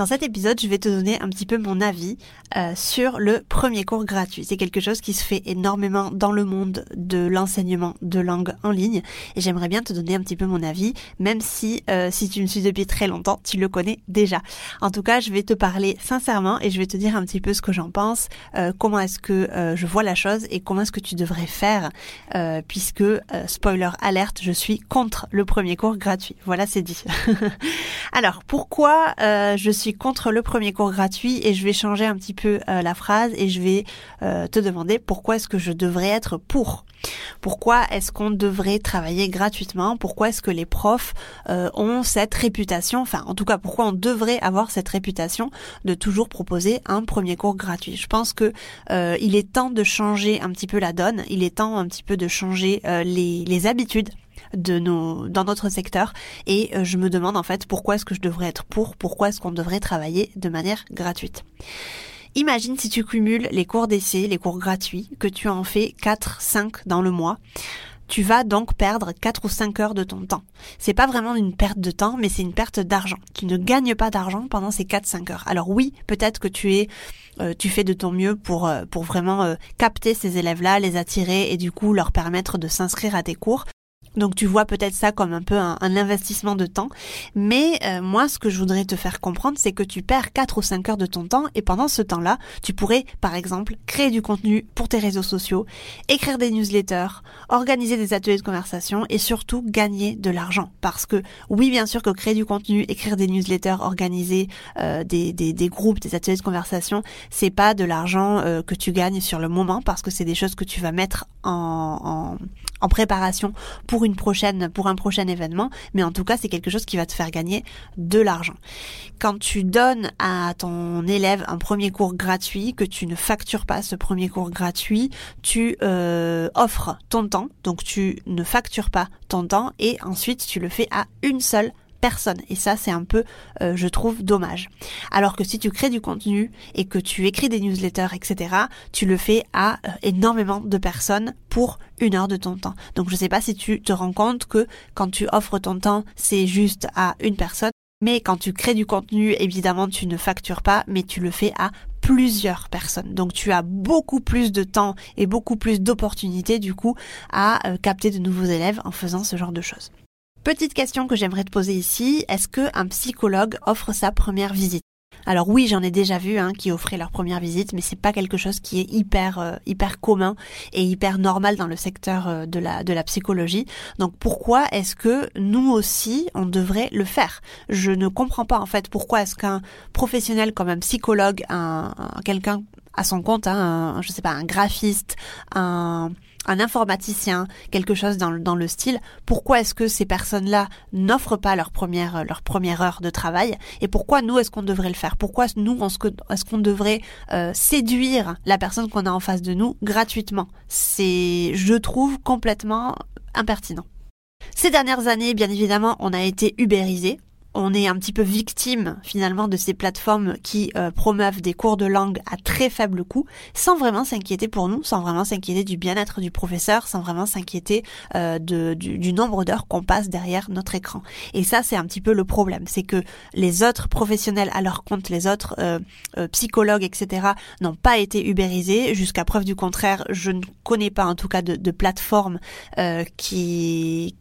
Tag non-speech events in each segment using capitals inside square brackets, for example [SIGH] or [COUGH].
Dans cet épisode, je vais te donner un petit peu mon avis euh, sur le premier cours gratuit. C'est quelque chose qui se fait énormément dans le monde de l'enseignement de langue en ligne et j'aimerais bien te donner un petit peu mon avis, même si euh, si tu me suis depuis très longtemps, tu le connais déjà. En tout cas, je vais te parler sincèrement et je vais te dire un petit peu ce que j'en pense, euh, comment est-ce que je vois la chose et comment est-ce que tu devrais faire, puisque spoiler alerte, je suis contre le premier cours gratuit. Voilà, c'est dit. [LAUGHS] Alors, pourquoi je suis contre le premier cours gratuit et je vais changer un petit peu euh, la phrase et je vais euh, te demander pourquoi est-ce que je devrais être pour? Pourquoi est-ce qu'on devrait travailler gratuitement? Pourquoi est-ce que les profs euh, ont cette réputation? Enfin, en tout cas, pourquoi on devrait avoir cette réputation de toujours proposer un premier cours gratuit? Je pense que il est temps de changer un petit peu la donne. Il est temps un petit peu de changer les, les habitudes de nos dans notre secteur et euh, je me demande en fait pourquoi est-ce que je devrais être pour, pourquoi est-ce qu'on devrait travailler de manière gratuite? Imagine si tu cumules les cours d'essai, les cours gratuits, que tu en fais 4, 5 dans le mois. Tu vas donc perdre 4 ou 5 heures de ton temps. C'est pas vraiment une perte de temps, mais c'est une perte d'argent. Tu ne gagnes pas d'argent pendant ces 4-5 heures. Alors oui, peut-être que tu es, euh, tu fais de ton mieux pour, euh, pour vraiment capter ces élèves-là, les attirer et du coup leur permettre de s'inscrire à tes cours. Donc tu vois peut-être ça comme un peu un, investissement de temps, mais euh, moi ce que je voudrais te faire comprendre c'est que tu perds 4 ou 5 heures de ton temps et pendant ce temps-là, tu pourrais par exemple créer du contenu pour tes réseaux sociaux, écrire des newsletters, organiser des ateliers de conversation et surtout gagner de l'argent. Parce que oui bien sûr que créer du contenu, écrire des newsletters, organiser euh, des, des, des, groupes, des ateliers de conversation, c'est pas de l'argent euh, que tu gagnes sur le moment parce que c'est des choses que tu vas mettre en, en, en préparation pour une prochaine, pour un prochain événement, mais en tout cas, c'est quelque chose qui va te faire gagner de l'argent. Quand tu donnes à ton élève un premier cours gratuit, que tu ne factures pas ce premier cours gratuit, tu euh, offres ton temps, donc tu ne factures pas ton temps et ensuite tu le fais à une seule Et ça, c'est un peu, euh, je trouve, dommage. Alors que si tu crées du contenu et que tu écris des newsletters, etc., tu le fais à euh, énormément de personnes pour une heure de ton temps. Donc je sais pas si tu te rends compte que quand tu offres ton temps, c'est juste à une personne. Mais quand tu crées du contenu, évidemment, tu ne factures pas, mais tu le fais à plusieurs personnes. Donc tu as beaucoup plus de temps et beaucoup plus d'opportunités du coup à euh, capter de nouveaux élèves en faisant ce genre de choses. Petite question que j'aimerais te poser ici, est-ce qu'un psychologue offre sa première visite? Alors oui, j'en ai déjà vu hein, qui offraient leur première visite, mais c'est pas quelque chose qui est hyper euh, hyper commun et hyper normal dans le secteur euh, de la de la psychologie. Donc pourquoi est-ce que nous aussi on devrait le faire? Je ne comprends pas en fait pourquoi est-ce qu'un professionnel comme un psychologue, un, quelqu'un à son compte, hein, je sais pas, un graphiste, un un informaticien, quelque chose dans, le style, pourquoi est-ce que ces personnes-là n'offrent pas leur première, leur première heure de travail et pourquoi nous est-ce qu'on devrait le faire? Pourquoi nous est-ce qu'on devrait euh, séduire la personne qu'on a en face de nous gratuitement? C'est, je trouve, complètement impertinent. Ces dernières années, bien évidemment, on a été ubérisé on est un petit peu victime finalement de ces plateformes qui euh, promeuvent des cours de langue à très faible coût, sans vraiment s'inquiéter pour nous, sans vraiment s'inquiéter du bien-être du professeur, sans vraiment s'inquiéter euh, du, nombre d'heures qu'on passe derrière notre écran. Et ça, c'est un petit peu le problème, c'est que les autres professionnels à leur compte, les autres euh, psychologues, etc., n'ont pas été ubérisés. Jusqu'à preuve du contraire, je ne connais pas en tout cas de, de plateforme qui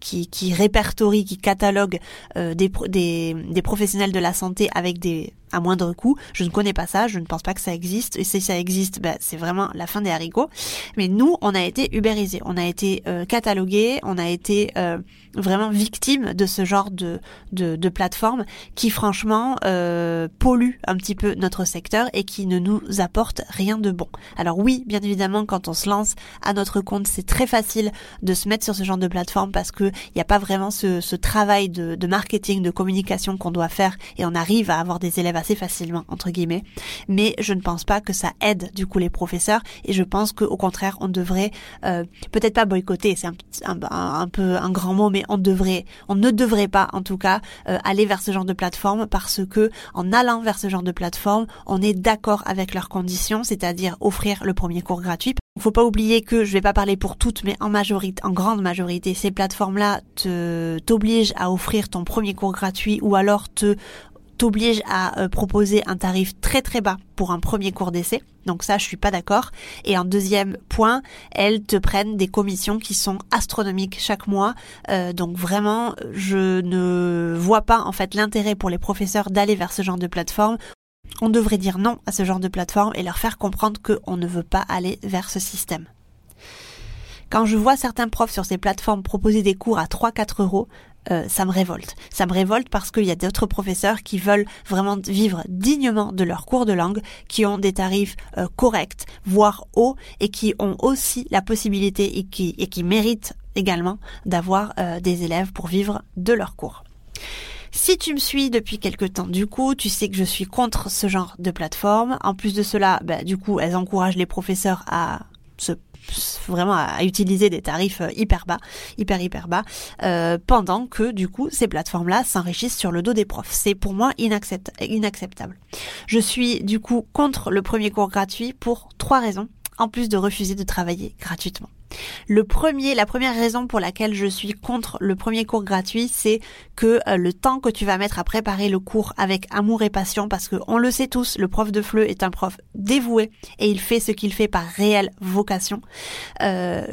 répertorie, qui catalogue des, des des, professionnels de la santé avec des à moindre coût. Je ne connais pas ça, je ne pense pas que ça existe. Et si ça existe, ben, c'est vraiment la fin des haricots. Mais nous, on a été ubérisés, on a été euh, catalogués, on a été euh, vraiment victimes de ce genre de, de, de plateforme qui franchement euh, pollue un petit peu notre secteur et qui ne nous apporte rien de bon. Alors oui, bien évidemment, quand on se lance à notre compte, c'est très facile de se mettre sur ce genre de plateforme parce que il n'y a pas vraiment ce, ce travail de, de marketing, de communication qu'on doit faire et on arrive à avoir des élèves assez facilement entre guillemets, mais je ne pense pas que ça aide du coup les professeurs et je pense qu'au contraire on devrait euh, peut-être pas boycotter, c'est un, un, peu un grand mot, mais on devrait, on ne devrait pas en tout cas euh, aller vers ce genre de plateforme parce que en allant vers ce genre de plateforme, on est d'accord avec leurs conditions, c'est-à-dire offrir le premier cours gratuit. Il faut pas oublier que je vais pas parler pour toutes, mais en majorité, en grande majorité, ces plateformes-là te t'obligent à offrir ton premier cours gratuit ou alors te t'oblige à euh, proposer un tarif très très bas pour un premier cours d'essai. Donc ça, je suis pas d'accord. Et en deuxième point, elles te prennent des commissions qui sont astronomiques chaque mois. Euh, donc vraiment, je ne vois pas en fait l'intérêt pour les professeurs d'aller vers ce genre de plateforme. On devrait dire non à ce genre de plateforme et leur faire comprendre qu'on ne veut pas aller vers ce système. Quand je vois certains profs sur ces plateformes proposer des cours à 3-4 euros, euh, ça me révolte. Ça me révolte parce qu'il y a d'autres professeurs qui veulent vraiment vivre dignement de leurs cours de langue, qui ont des tarifs euh, corrects, voire hauts, et qui ont aussi la possibilité et qui, et qui méritent également d'avoir euh, des élèves pour vivre de leurs cours. Si tu me suis depuis quelque temps, du coup, tu sais que je suis contre ce genre de plateforme. En plus de cela, bah, du coup, elles encouragent les professeurs à se vraiment à, utiliser des tarifs euh, hyper bas, hyper hyper bas, euh, pendant que du coup ces plateformes-là s'enrichissent sur le dos des profs. C'est pour moi inacceptable. Je suis du coup contre le premier cours gratuit pour trois raisons, en plus de refuser de travailler gratuitement. Le premier, la première raison pour laquelle je suis contre le premier cours gratuit, c'est que euh, le temps que tu vas mettre à préparer le cours avec amour et passion, parce que on le sait tous, le prof de FLE est un prof dévoué et il fait ce qu'il fait par réelle vocation. Euh,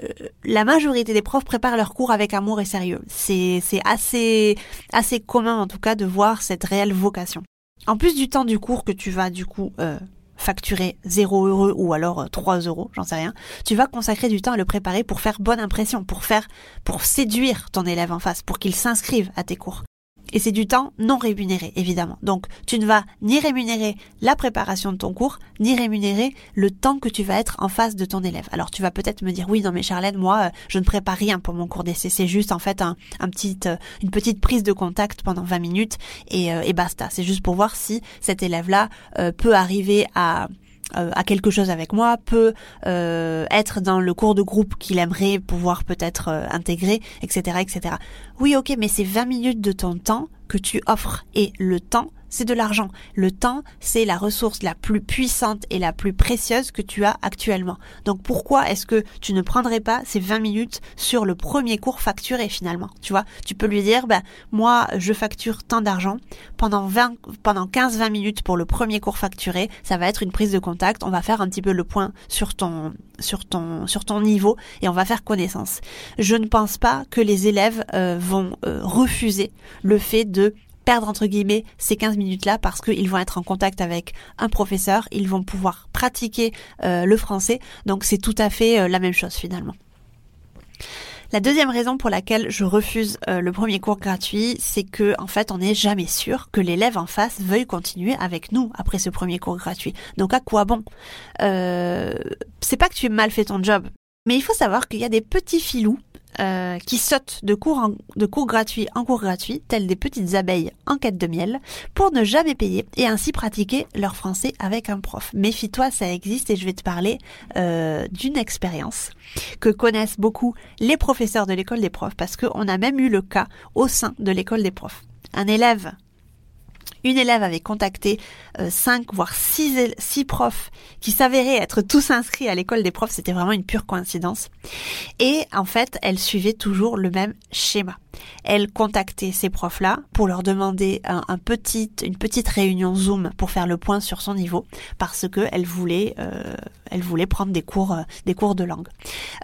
la majorité des profs préparent leur cours avec amour et sérieux. C'est assez assez commun en tout cas de voir cette réelle vocation. En plus du temps du cours que tu vas du coup euh, facturer 0 euros ou alors 3 euh, euros, j'en sais rien, tu vas consacrer du temps à le préparer pour faire bonne impression, pour faire, pour séduire ton élève en face, pour qu'il s'inscrive à tes cours. Et c'est du temps non rémunéré, évidemment. Donc, tu ne vas ni rémunérer la préparation de ton cours, ni rémunérer le temps que tu vas être en face de ton élève. Alors, tu vas peut-être me dire, oui, non, mais Charlène, moi, euh, je ne prépare rien pour mon cours d'essai. C'est juste, en fait, petit, euh, une petite prise de contact pendant 20 minutes et, euh, et basta. C'est juste pour voir si cet élève-là peut arriver à, à quelque chose avec moi, peut euh, être dans le cours de groupe qu'il aimerait pouvoir peut-être intégrer, etc., etc. Oui, ok, mais c'est 20 minutes de ton temps que tu offres. Et le temps, c'est de l'argent. Le temps, c'est la ressource la plus puissante et la plus précieuse que tu as actuellement. Donc pourquoi est-ce que tu ne prendrais pas ces 20 minutes sur le premier cours facturé finalement? Tu vois, tu peux lui dire, ben, moi, je facture tant d'argent. Pendant 20, pendant 15-20 minutes pour le premier cours facturé, ça va être une prise de contact. On va faire un petit peu le point sur ton, sur ton, sur ton niveau et on va faire connaissance. Je ne pense pas que les élèves euh, vont euh, refuser le fait de perdre entre guillemets ces 15 minutes-là parce qu'ils vont être en contact avec un professeur, ils vont pouvoir pratiquer euh, le français, donc c'est tout à fait euh, la même chose finalement. La deuxième raison pour laquelle je refuse euh, le premier cours gratuit, c'est que en fait, on n'est jamais sûr que l'élève en face veuille continuer avec nous après ce premier cours gratuit. Donc à quoi bon? C'est pas que tu as mal fait ton job, mais il faut savoir qu'il y a des petits filous euh, qui sautent de cours, en, de cours gratuits en cours gratuits, tels des petites abeilles en quête de miel, pour ne jamais payer et ainsi pratiquer leur français avec un prof. Méfie-toi, ça existe et je vais te parler euh, d'une expérience que connaissent beaucoup les professeurs de l'école des profs parce qu'on a même eu le cas au sein de l'école des profs. Un élève une élève avait contacté euh, cinq voire six, six profs qui s'avéraient être tous inscrits à l'école des profs. C'était vraiment une pure coïncidence. Et en fait, elle suivait toujours le même schéma elle contactait ces profs-là pour leur demander un, petit, une petite réunion Zoom pour faire le point sur son niveau parce que elle voulait, euh, elle voulait prendre des cours, euh, des cours de langue.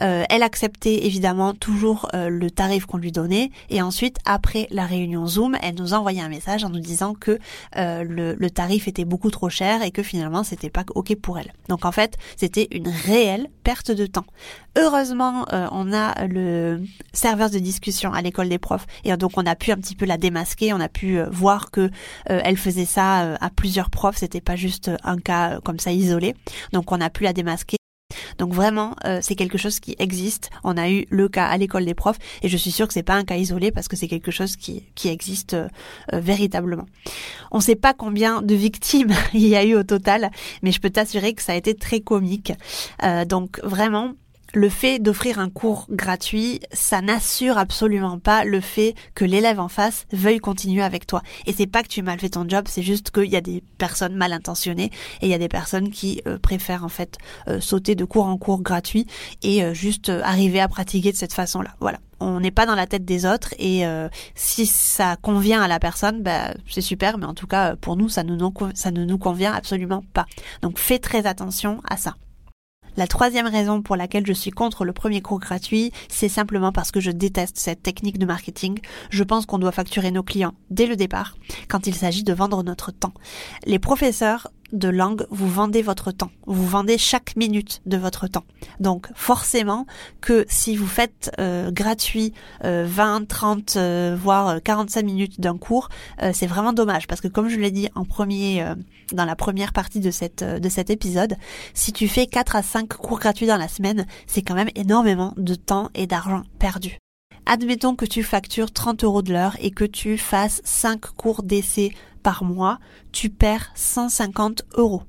Euh, elle acceptait évidemment toujours le tarif qu'on lui donnait et ensuite après la réunion Zoom, elle nous envoyait un message en nous disant que le, le tarif était beaucoup trop cher et que finalement c'était pas ok pour elle. Donc en fait, c'était une réelle perte de temps. Heureusement, on a le serveur de discussion à l'école des profs. Et donc on a pu un petit peu la démasquer, on a pu euh, voir que euh, elle faisait ça euh, à plusieurs profs, c'était pas juste un cas comme ça isolé. Donc on a pu la démasquer. Donc vraiment, c'est quelque chose qui existe. On a eu le cas à l'école des profs et je suis sûre que c'est pas un cas isolé parce que c'est quelque chose qui, qui existe véritablement. On ne sait pas combien de victimes [LAUGHS] il y a eu au total, mais je peux t'assurer que ça a été très comique. donc vraiment, le fait d'offrir un cours gratuit, ça n'assure absolument pas le fait que l'élève en face veuille continuer avec toi. Et c'est pas que tu as mal fait ton job, c'est juste qu'il y a des personnes mal intentionnées et il y a des personnes qui euh, préfèrent en fait euh, sauter de cours en cours gratuit et euh, juste arriver à pratiquer de cette façon-là. Voilà. On n'est pas dans la tête des autres et si ça convient à la personne, bah, c'est super, mais en tout cas pour nous ça, nous, ça ne nous convient absolument pas. Donc fais très attention à ça. La troisième raison pour laquelle je suis contre le premier cours gratuit, c'est simplement parce que je déteste cette technique de marketing. Je pense qu'on doit facturer nos clients dès le départ quand il s'agit de vendre notre temps. Les professeurs de langue, vous vendez votre temps. Vous vendez chaque minute de votre temps. Donc forcément que si vous faites euh, gratuit 20, 30, euh, voire 45 minutes d'un cours, euh, c'est vraiment dommage parce que comme je l'ai dit en premier dans la première partie de cette de cet épisode, si tu fais 4 à 5 cours gratuits dans la semaine, c'est quand même énormément de temps et d'argent perdu. Admettons que tu factures 30 euros de l'heure et que tu fasses 5 cours d'essai par mois, tu perds 150 euros.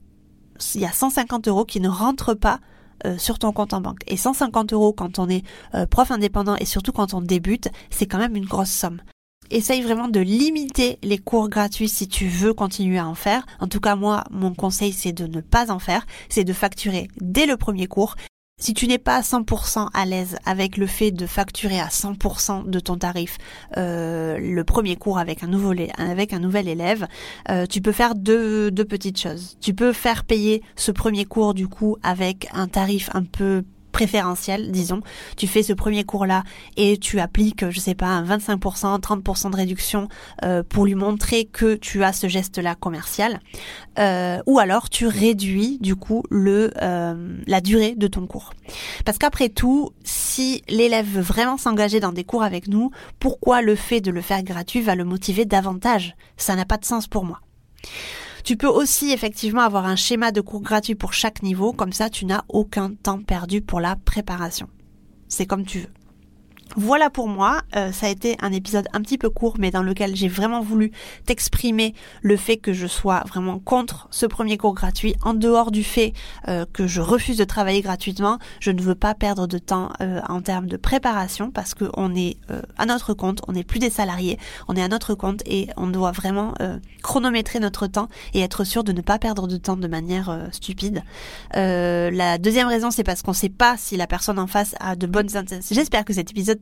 Il y a 150 euros qui ne rentrent pas euh, sur ton compte en banque. Et 150 euros quand on est euh, prof indépendant et surtout quand on débute, c'est quand même une grosse somme. Essaye vraiment de limiter les cours gratuits si tu veux continuer à en faire. En tout cas, moi, mon conseil, c'est de ne pas en faire. C'est de facturer dès le premier cours si tu n'es pas à 100% à l'aise avec le fait de facturer à 100% de ton tarif euh, le premier cours avec un, avec un nouvel élève, euh, tu peux faire deux, deux petites choses. Tu peux faire payer ce premier cours du coup avec un tarif un peu préférentiel, disons. Tu fais ce premier cours-là et tu appliques, je sais pas, un 25%, 30% de réduction euh, pour lui montrer que tu as ce geste-là commercial. Euh, ou alors tu réduis du coup le euh, la durée de ton cours. Parce qu'après tout, si l'élève veut vraiment s'engager dans des cours avec nous, pourquoi le fait de le faire gratuit va le motiver davantage? Ça n'a pas de sens pour moi. Tu peux aussi effectivement avoir un schéma de cours gratuit pour chaque niveau, comme ça tu n'as aucun temps perdu pour la préparation. C'est comme tu veux. Voilà pour moi, euh, ça a été un épisode un petit peu court mais dans lequel j'ai vraiment voulu t'exprimer le fait que je sois vraiment contre ce premier cours gratuit, en dehors du fait euh, que je refuse de travailler gratuitement, je ne veux pas perdre de temps euh, en termes de préparation parce qu'on est à notre compte, on n'est plus des salariés, on est à notre compte et on doit vraiment chronométrer notre temps et être sûr de ne pas perdre de temps de manière stupide. la deuxième raison c'est parce qu'on ne sait pas si la personne en face a de bonnes intentions. J'espère que cet épisode